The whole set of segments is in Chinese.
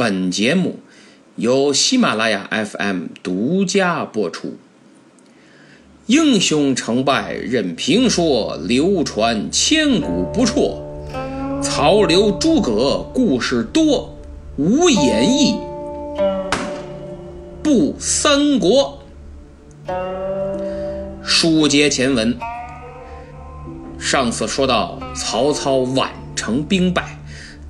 本节目由喜马拉雅 FM 独家播出。英雄成败任评说，流传千古不辍。曹刘诸葛故事多，无演义不三国。书接前文，上次说到曹操宛城兵败。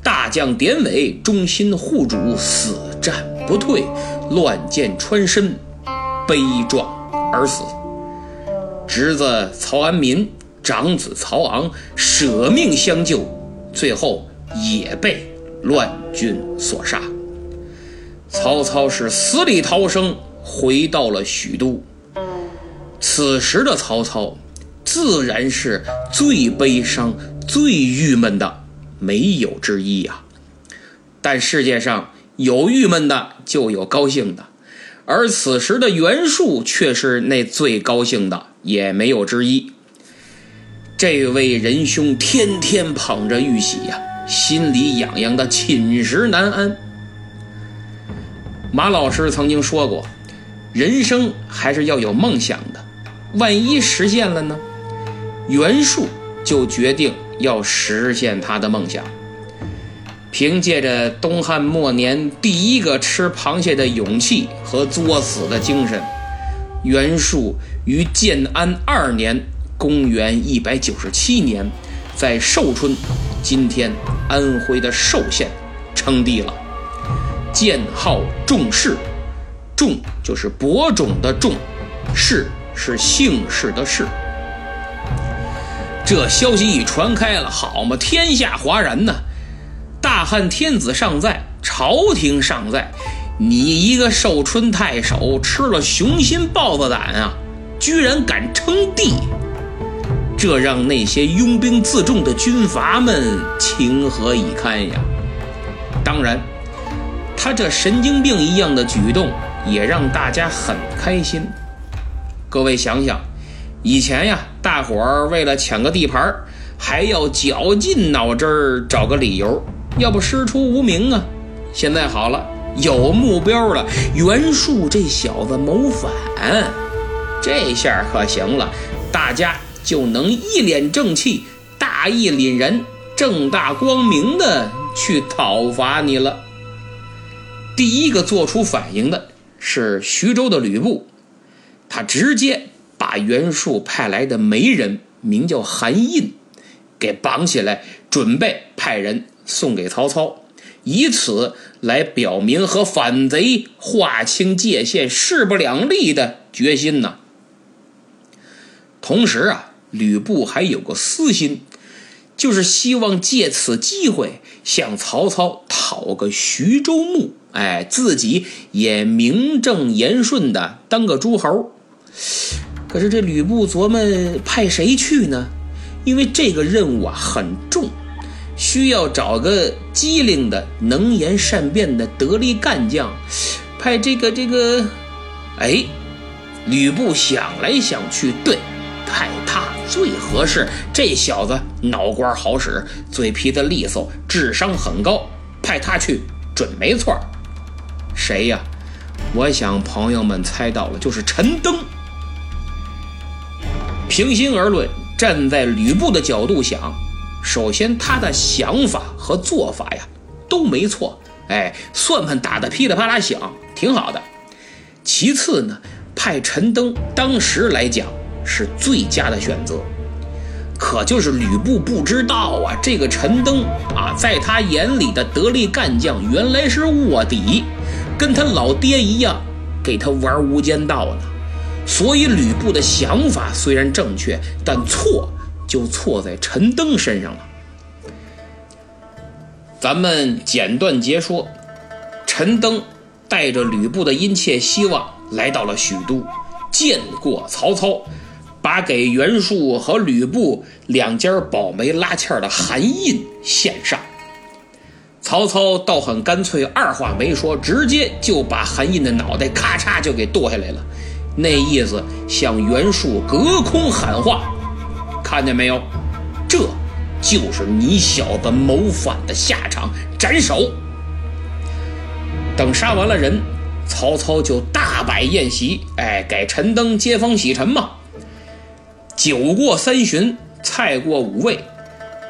大将典韦忠心护主，死战不退，乱箭穿身，悲壮而死。侄子曹安民、长子曹昂舍命相救，最后也被乱军所杀。曹操是死里逃生，回到了许都。此时的曹操，自然是最悲伤、最郁闷的。没有之一呀，但世界上有郁闷的，就有高兴的，而此时的袁术却是那最高兴的，也没有之一。这位仁兄天天捧着玉玺呀，心里痒痒的，寝食难安。马老师曾经说过，人生还是要有梦想的，万一实现了呢？袁术就决定。要实现他的梦想，凭借着东汉末年第一个吃螃蟹的勇气和作死的精神，袁术于建安二年（公元197年）在寿春（今天安徽的寿县）称帝了，建号仲氏，仲就是播种的仲，氏是姓氏的氏。这消息一传开了，好嘛，天下哗然呐！大汉天子尚在，朝廷尚在，你一个寿春太守吃了雄心豹子胆啊，居然敢称帝！这让那些拥兵自重的军阀们情何以堪呀！当然，他这神经病一样的举动也让大家很开心。各位想想。以前呀，大伙儿为了抢个地盘还要绞尽脑汁儿找个理由，要不师出无名啊。现在好了，有目标了，袁术这小子谋反，这下可行了，大家就能一脸正气、大义凛然、正大光明的去讨伐你了。第一个做出反应的是徐州的吕布，他直接。把袁术派来的媒人，名叫韩印，给绑起来，准备派人送给曹操，以此来表明和反贼划清界限、势不两立的决心呢。同时啊，吕布还有个私心，就是希望借此机会向曹操讨个徐州牧，哎，自己也名正言顺的当个诸侯。可是这吕布琢磨派谁去呢？因为这个任务啊很重，需要找个机灵的、能言善辩的得力干将。派这个这个，哎，吕布想来想去，对，派他最合适。这小子脑瓜好使，嘴皮子利索，智商很高，派他去准没错。谁呀？我想朋友们猜到了，就是陈登。平心而论，站在吕布的角度想，首先他的想法和做法呀都没错，哎，算盘打得噼里啪啦响，挺好的。其次呢，派陈登当时来讲是最佳的选择。可就是吕布不知道啊，这个陈登啊，在他眼里的得力干将原来是卧底，跟他老爹一样，给他玩无间道呢。所以吕布的想法虽然正确，但错就错在陈登身上了。咱们简短截说，陈登带着吕布的殷切希望来到了许都，见过曹操，把给袁术和吕布两家保媒拉纤的韩印献上。曹操倒很干脆，二话没说，直接就把韩印的脑袋咔嚓就给剁下来了。那意思向袁术隔空喊话，看见没有？这就是你小子谋反的下场，斩首！等杀完了人，曹操就大摆宴席，哎，给陈登接风洗尘嘛。酒过三巡，菜过五味，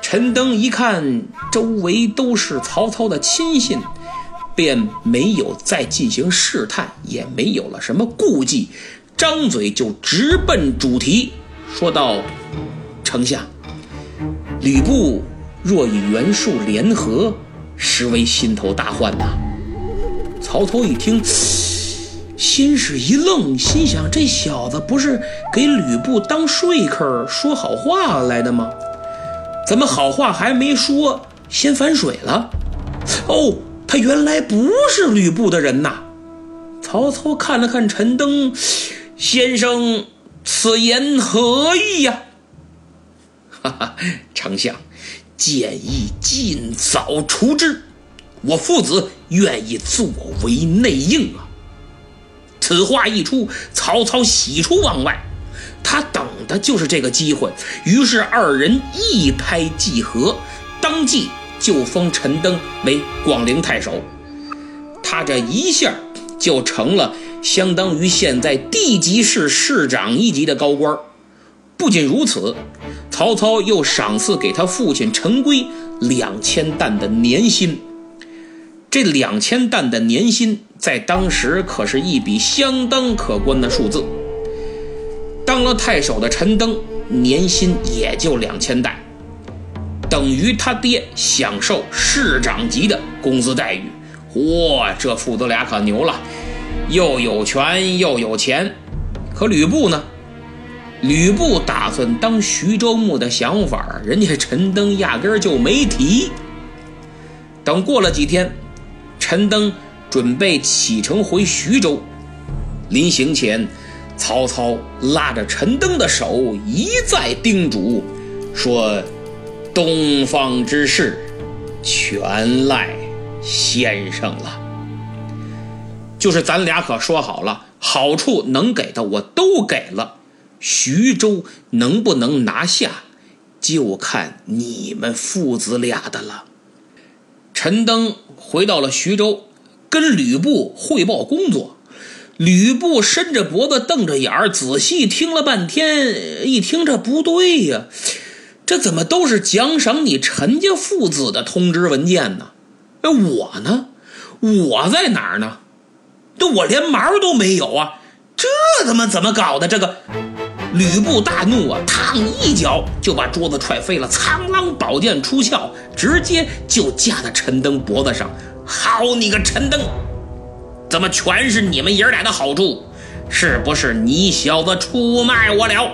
陈登一看周围都是曹操的亲信，便没有再进行试探，也没有了什么顾忌，张嘴就直奔主题，说道：“丞相，吕布若与袁术联合，实为心头大患呐。”曹操一听，心是一愣，心想：这小子不是给吕布当说客、说好话来的吗？怎么好话还没说，先反水了？哦，他原来不是吕布的人呐！曹操看了看陈登，先生，此言何意呀？哈哈，丞相，建议尽早除之。我父子愿意作为内应啊！此话一出，曹操喜出望外，他等的就是这个机会。于是二人一拍即合，当即就封陈登为广陵太守。他这一下就成了相当于现在地级市市长一级的高官。不仅如此，曹操又赏赐给他父亲陈规两千担的年薪。这两千担的年薪，在当时可是一笔相当可观的数字。当了太守的陈登，年薪也就两千担，等于他爹享受市长级的工资待遇。嚯，这父子俩可牛了，又有权又有钱。可吕布呢？吕布打算当徐州牧的想法，人家陈登压根就没提。等过了几天。陈登准备启程回徐州，临行前，曹操拉着陈登的手，一再叮嘱说：“东方之事，全赖先生了。就是咱俩可说好了，好处能给的我都给了，徐州能不能拿下，就看你们父子俩的了。”陈登。回到了徐州，跟吕布汇报工作。吕布伸着脖子，瞪着眼儿，仔细听了半天，一听这不对呀，这怎么都是奖赏你陈家父子的通知文件呢？哎，我呢？我在哪儿呢？这我连毛都没有啊！这他妈怎么搞的？这个吕布大怒啊，烫一脚就把桌子踹飞了，苍狼宝剑出鞘。直接就架在陈登脖子上，好你个陈登，怎么全是你们爷俩的好处？是不是你小子出卖我了？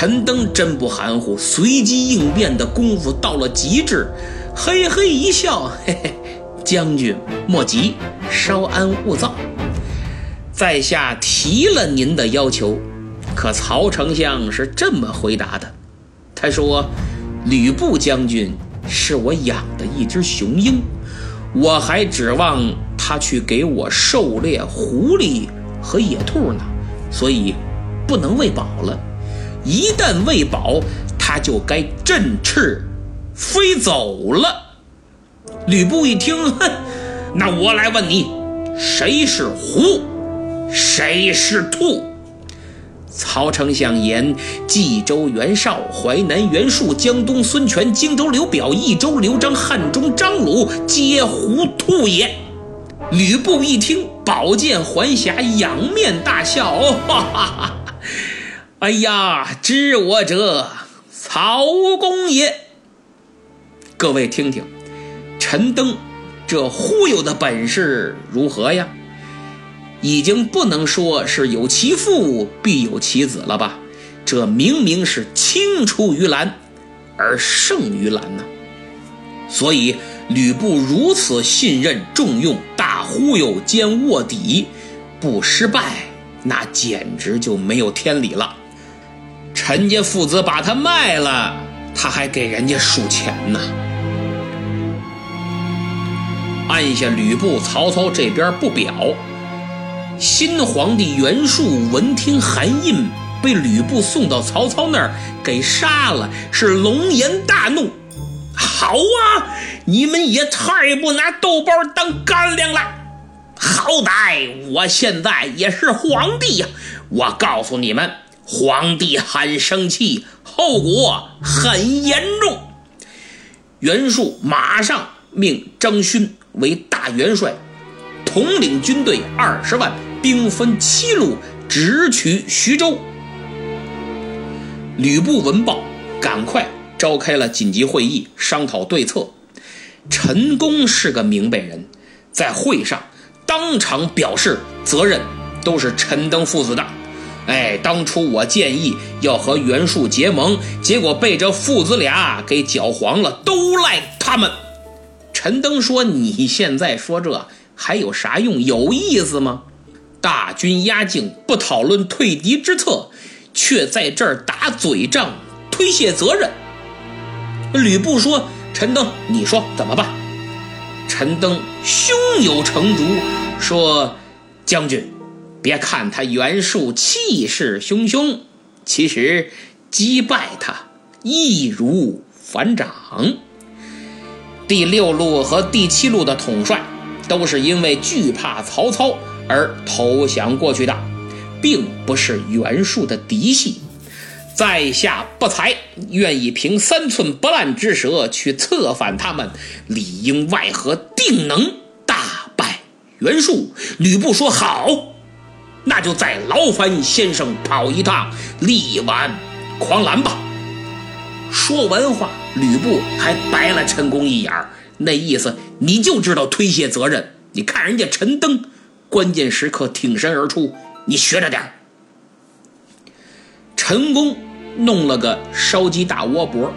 陈登真不含糊，随机应变的功夫到了极致，嘿嘿一笑，嘿嘿，将军莫急，稍安勿躁，在下提了您的要求。可曹丞相是这么回答的，他说：“吕布将军。”是我养的一只雄鹰，我还指望他去给我狩猎狐狸和野兔呢，所以不能喂饱了。一旦喂饱，它就该振翅飞走了。吕布一听，哼，那我来问你，谁是狐，谁是兔？曹丞相言：冀州袁绍、淮南袁术、江东孙权、荆州刘表、益州刘璋、汉中张鲁，皆狐兔也。吕布一听，宝剑还匣，仰面大笑：“哈哈哈！哎呀，知我者，曹公也。”各位听听，陈登这忽悠的本事如何呀？已经不能说是有其父必有其子了吧？这明明是青出于蓝而胜于蓝呢。所以吕布如此信任重用，大忽悠兼卧底，不失败，那简直就没有天理了。陈家父子把他卖了，他还给人家数钱呢。按下吕布、曹操这边不表。新皇帝袁术闻听韩印被吕布送到曹操那儿给杀了，是龙颜大怒。好啊，你们也太不拿豆包当干粮了！好歹我现在也是皇帝呀！我告诉你们，皇帝很生气，后果很严重。袁术马上命张勋为大元帅，统领军队二十万，兵分七路，直取徐州。吕布闻报，赶快召开了紧急会议，商讨对策。陈宫是个明白人，在会上当场表示责任都是陈登父子的。哎，当初我建议要和袁术结盟，结果被这父子俩给搅黄了，都赖他们。陈登说：“你现在说这还有啥用？有意思吗？大军压境，不讨论退敌之策。”却在这儿打嘴仗，推卸责任。吕布说：“陈登，你说怎么办？”陈登胸有成竹，说：“将军，别看他袁术气势汹汹，其实击败他易如反掌。第六路和第七路的统帅都是因为惧怕曹操而投降过去的。”并不是袁术的嫡系，在下不才，愿意凭三寸不烂之舌去策反他们，里应外合，定能大败袁术。吕布说：“好，那就再劳烦先生跑一趟，力挽狂澜吧。”说完话，吕布还白了陈宫一眼那意思你就知道推卸责任。你看人家陈登，关键时刻挺身而出。你学着点。陈宫弄了个烧鸡大窝脖，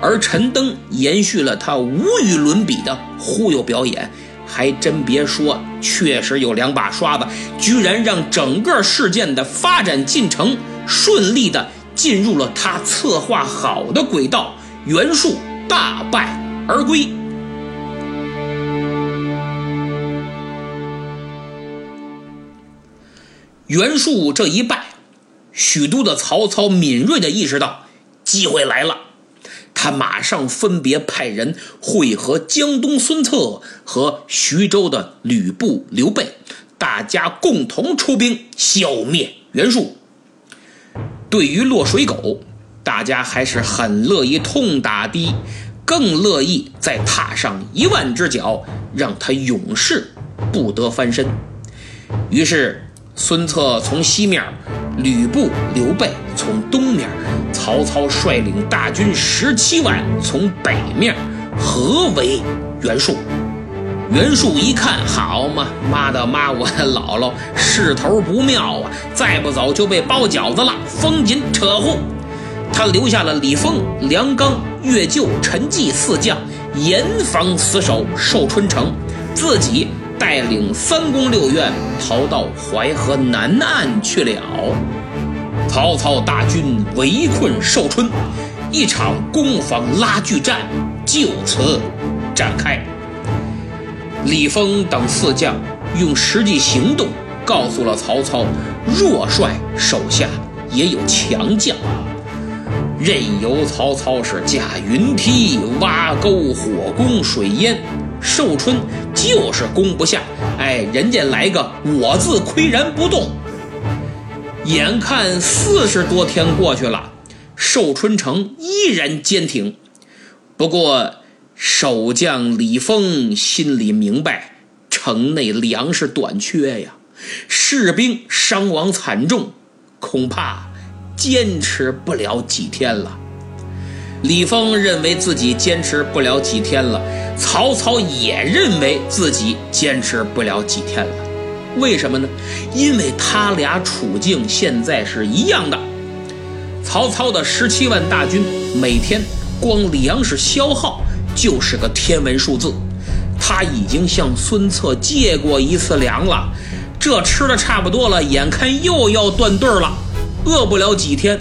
而陈登延续了他无与伦比的忽悠表演，还真别说，确实有两把刷子，居然让整个事件的发展进程顺利的进入了他策划好的轨道，袁术大败而归。袁术这一败，许都的曹操敏锐的意识到机会来了，他马上分别派人会合江东孙策和徐州的吕布、刘备，大家共同出兵消灭袁术。对于落水狗，大家还是很乐意痛打的，更乐意再踏上一万只脚，让他永世不得翻身。于是。孙策从西面，吕布、刘备从东面，曹操率领大军十七万从北面合围袁术。袁术一看，好嘛，妈的妈，我的姥姥，势头不妙啊！再不走就被包饺子了，风紧扯户。他留下了李丰、梁刚、岳就、陈济四将严防死守寿春城，自己。带领三宫六院逃到淮河南岸去了。曹操大军围困寿春，一场攻防拉锯战就此展开。李丰等四将用实际行动告诉了曹操：弱帅手下也有强将。任由曹操是架云梯、挖沟、火攻、水淹。寿春就是攻不下，哎，人家来个我自岿然不动。眼看四十多天过去了，寿春城依然坚挺。不过守将李丰心里明白，城内粮食短缺呀，士兵伤亡惨重，恐怕坚持不了几天了。李丰认为自己坚持不了几天了，曹操也认为自己坚持不了几天了。为什么呢？因为他俩处境现在是一样的。曹操的十七万大军每天光粮食消耗就是个天文数字，他已经向孙策借过一次粮了，这吃的差不多了，眼看又要断队了，饿不了几天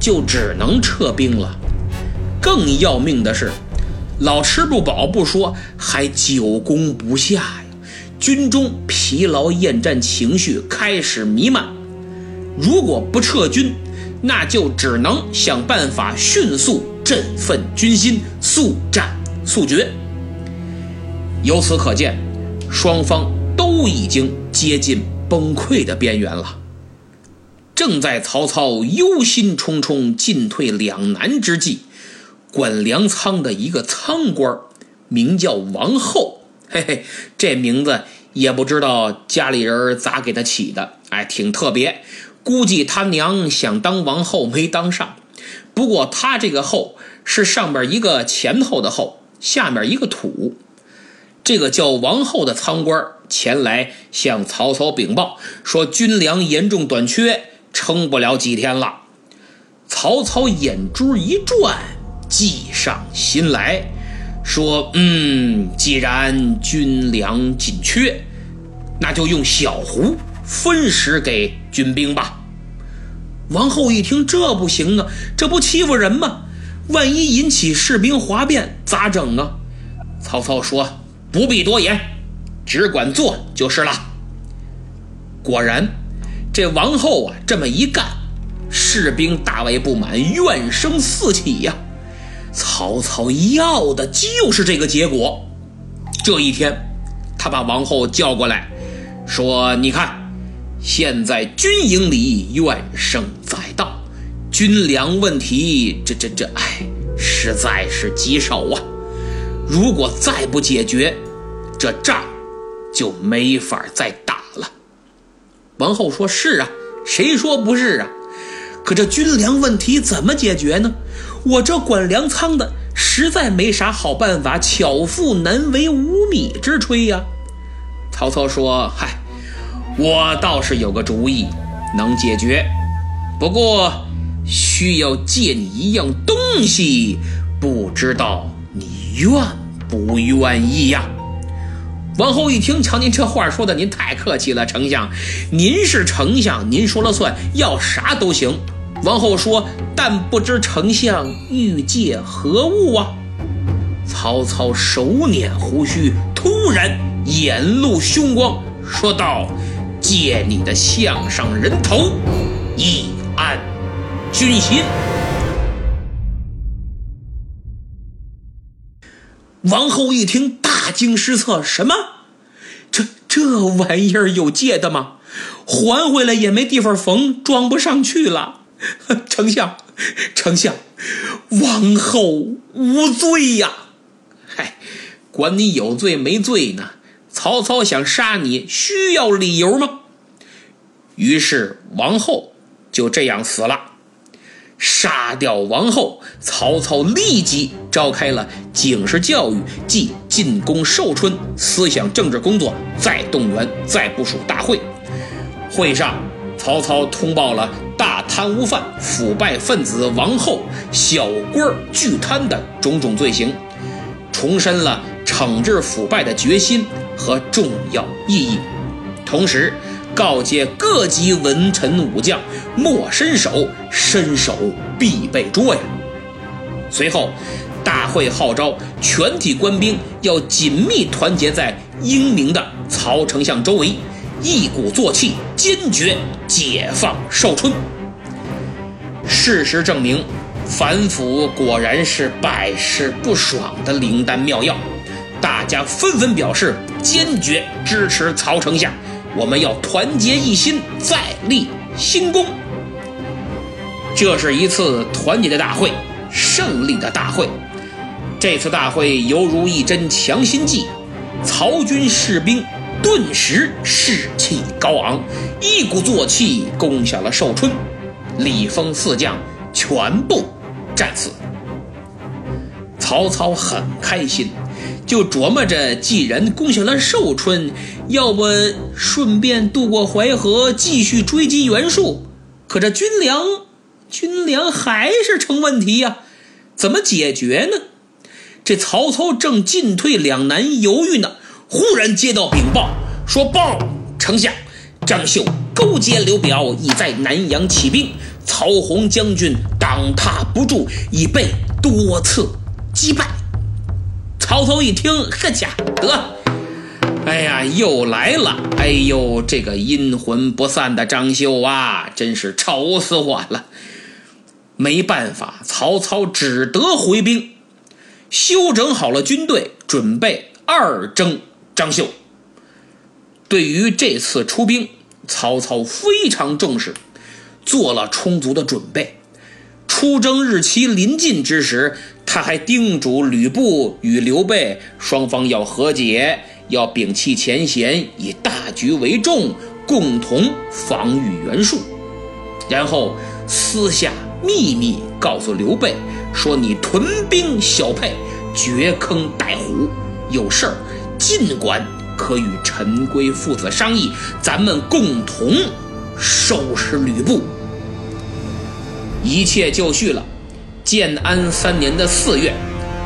就只能撤兵了。更要命的是，老吃不饱不说，还久攻不下呀！军中疲劳厌战情绪开始弥漫。如果不撤军，那就只能想办法迅速振奋军心，速战速决。由此可见，双方都已经接近崩溃的边缘了。正在曹操忧心忡忡、进退两难之际，管粮仓的一个仓官，名叫王后，嘿嘿，这名字也不知道家里人咋给他起的，哎，挺特别。估计他娘想当王后没当上。不过他这个后是上边一个前头的后，下面一个土。这个叫王后的仓官前来向曹操禀报说，军粮严重短缺。撑不了几天了，曹操眼珠一转，计上心来，说：“嗯，既然军粮紧缺，那就用小壶分食给军兵吧。”王后一听，这不行啊，这不欺负人吗？万一引起士兵哗变，咋整啊？曹操说：“不必多言，只管做就是了。”果然。这王后啊，这么一干，士兵大为不满，怨声四起呀。曹操要的就是这个结果。这一天，他把王后叫过来，说：“你看，现在军营里怨声载道，军粮问题，这这这，哎，实在是棘手啊。如果再不解决，这仗就没法再打了。”王后说：“是啊，谁说不是啊？可这军粮问题怎么解决呢？我这管粮仓的实在没啥好办法，巧妇难为无米之炊呀。”曹操说：“嗨，我倒是有个主意，能解决，不过需要借你一样东西，不知道你愿不愿意呀？”王后一听，瞧您这话说的，您太客气了，丞相，您是丞相，您说了算，要啥都行。王后说：“但不知丞相欲借何物啊？”曹操手捻胡须，突然眼露凶光，说道：“借你的项上人头，以安军心。”王后一听。大惊失色，什么？这这玩意儿有借的吗？还回来也没地方缝，装不上去了。丞相，丞相，王后无罪呀！嗨，管你有罪没罪呢？曹操想杀你，需要理由吗？于是王后就这样死了。杀掉王后，曹操立即召开了警示教育即进攻寿春思想政治工作再动员再部署大会。会上，曹操通报了大贪污犯、腐败分子王后、小官巨贪的种种罪行，重申了惩治腐败的决心和重要意义，同时。告诫各级文臣武将莫伸手，伸手必被捉呀！随后，大会号召全体官兵要紧密团结在英明的曹丞相周围，一鼓作气，坚决解放寿春。事实证明，反腐果然是百试不爽的灵丹妙药，大家纷纷表示坚决支持曹丞相。我们要团结一心，再立新功。这是一次团结的大会，胜利的大会。这次大会犹如一针强心剂，曹军士兵顿时士气高昂，一鼓作气攻下了寿春，李丰四将全部战死。曹操很开心。就琢磨着，既然攻下了寿春，要不顺便渡过淮河，继续追击袁术。可这军粮，军粮还是成问题呀，怎么解决呢？这曹操正进退两难，犹豫呢，忽然接到禀报，说：“报，丞相，张绣勾结刘表，已在南阳起兵，曹洪将军挡他不住，已被多次击败。”曹操一听，呵家得，哎呀，又来了！哎呦，这个阴魂不散的张绣啊，真是愁死我了。没办法，曹操只得回兵，休整好了军队，准备二征张绣。对于这次出兵，曹操非常重视，做了充足的准备。出征日期临近之时，他还叮嘱吕布与刘备双方要和解，要摒弃前嫌，以大局为重，共同防御袁术。然后私下秘密告诉刘备说：“你屯兵小沛，掘坑待虎，有事儿尽管可与陈规父子商议，咱们共同收拾吕布。”一切就绪了。建安三年的四月，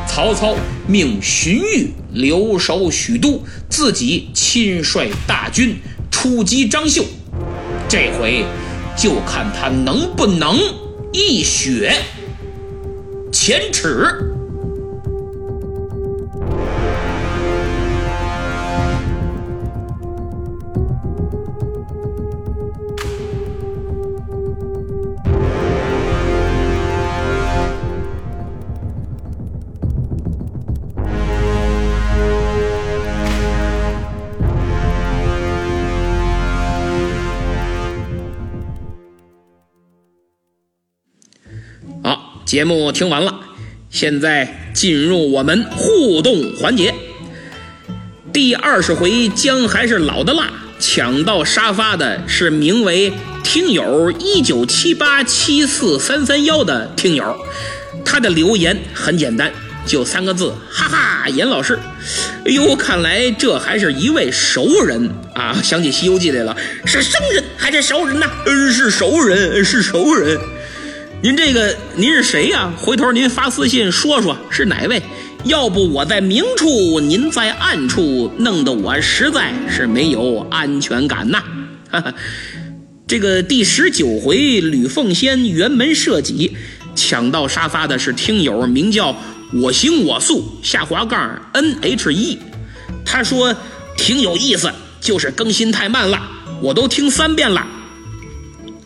曹操命荀彧留守许都，自己亲率大军出击张绣。这回就看他能不能一雪前耻。节目听完了，现在进入我们互动环节。第二十回姜还是老的辣，抢到沙发的是名为听友一九七八七四三三幺的听友，他的留言很简单，就三个字：哈哈，严老师。哎呦，看来这还是一位熟人啊！想起《西游记》来了，是生人还是熟人呢？嗯，是熟人，是熟人。您这个您是谁呀？回头您发私信说说是哪位，要不我在明处，您在暗处，弄得我实在是没有安全感呐。哈哈，这个第十九回吕奉先辕门射戟，抢到沙发的是听友名叫我行我素下滑杠 N H E，，他说挺有意思，就是更新太慢了，我都听三遍了。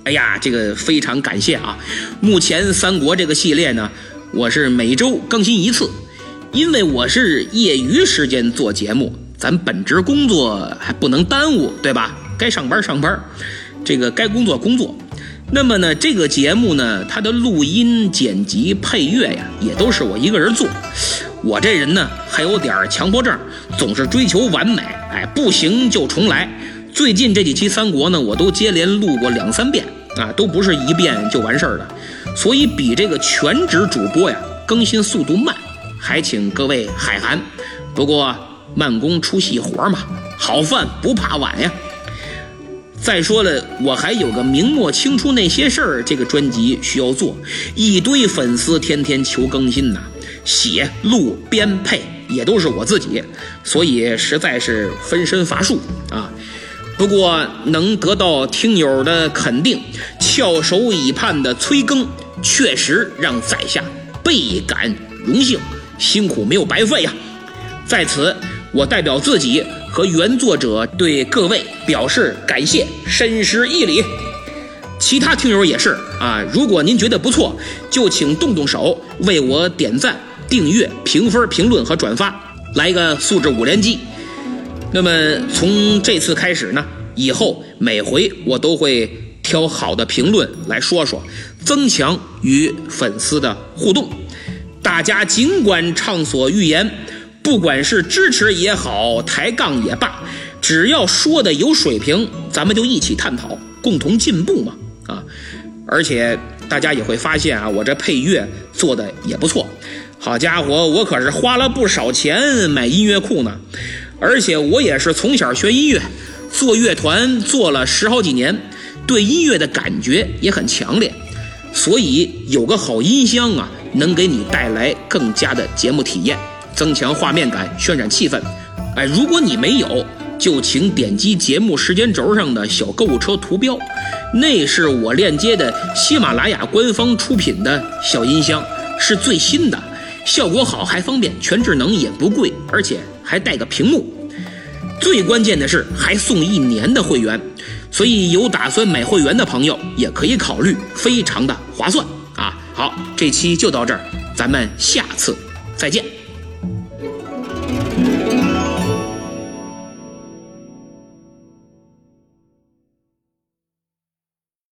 哎呀，这个非常感谢啊！目前三国这个系列呢，我是每周更新一次，因为我是业余时间做节目，咱本职工作还不能耽误，对吧？该上班上班，这个该工作工作。那么呢，这个节目呢，它的录音、剪辑、配乐呀，也都是我一个人做。我这人呢，还有点强迫症，总是追求完美，哎，不行就重来。最近这几期三国呢，我都接连录过两三遍啊，都不是一遍就完事儿的，所以比这个全职主播呀更新速度慢，还请各位海涵。不过慢工出细活嘛，好饭不怕晚呀。再说了，我还有个明末清初那些事儿这个专辑需要做，一堆粉丝天天求更新呐，写录编配也都是我自己，所以实在是分身乏术啊。不过能得到听友的肯定，翘首以盼的催更，确实让在下倍感荣幸，辛苦没有白费呀！在此，我代表自己和原作者对各位表示感谢，深施一礼。其他听友也是啊，如果您觉得不错，就请动动手为我点赞、订阅、评分、评论和转发，来一个素质五连击。那么从这次开始呢，以后每回我都会挑好的评论来说说，增强与粉丝的互动。大家尽管畅所欲言，不管是支持也好，抬杠也罢，只要说的有水平，咱们就一起探讨，共同进步嘛。啊，而且大家也会发现啊，我这配乐做的也不错。好家伙，我可是花了不少钱买音乐库呢。而且我也是从小学音乐，做乐团做了十好几年，对音乐的感觉也很强烈，所以有个好音箱啊，能给你带来更加的节目体验，增强画面感，渲染气氛。哎，如果你没有，就请点击节目时间轴上的小购物车图标，那是我链接的喜马拉雅官方出品的小音箱，是最新的，效果好还方便，全智能也不贵，而且。还带个屏幕，最关键的是还送一年的会员，所以有打算买会员的朋友也可以考虑，非常的划算啊！好，这期就到这儿，咱们下次再见。